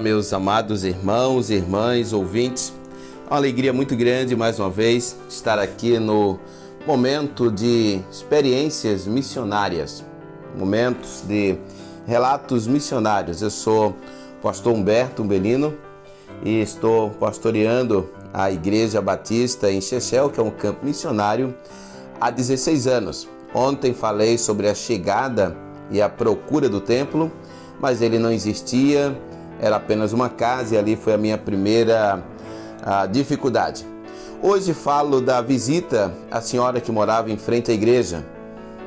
meus amados irmãos, irmãs, ouvintes. É uma alegria muito grande mais uma vez estar aqui no momento de experiências missionárias, momentos de relatos missionários. Eu sou pastor Humberto Umbelino e estou pastoreando a Igreja Batista em Chechel, que é um campo missionário, há 16 anos. Ontem falei sobre a chegada e a procura do templo, mas ele não existia, era apenas uma casa e ali foi a minha primeira a, dificuldade. Hoje falo da visita à senhora que morava em frente à igreja.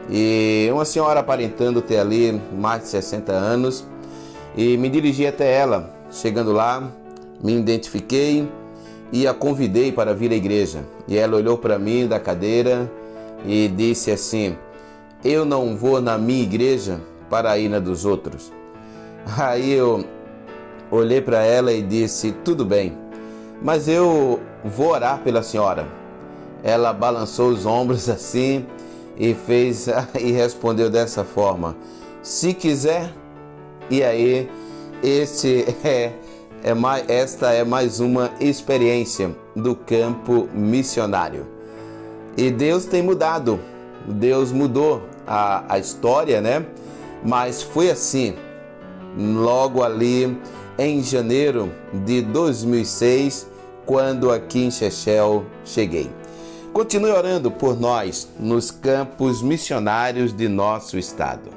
E uma senhora aparentando ter ali mais de 60 anos, e me dirigi até ela. Chegando lá, me identifiquei e a convidei para vir à igreja. E ela olhou para mim da cadeira e disse assim: Eu não vou na minha igreja para ir na dos outros. Aí eu olhei para ela e disse: Tudo bem, mas eu vou orar pela senhora. Ela balançou os ombros assim e fez e respondeu dessa forma: Se quiser. E aí, este é, é mais, esta é mais uma experiência do campo missionário. E Deus tem mudado, Deus mudou a, a história, né? Mas foi assim, logo ali em janeiro de 2006, quando aqui em Chechel cheguei. Continue orando por nós nos campos missionários de nosso estado.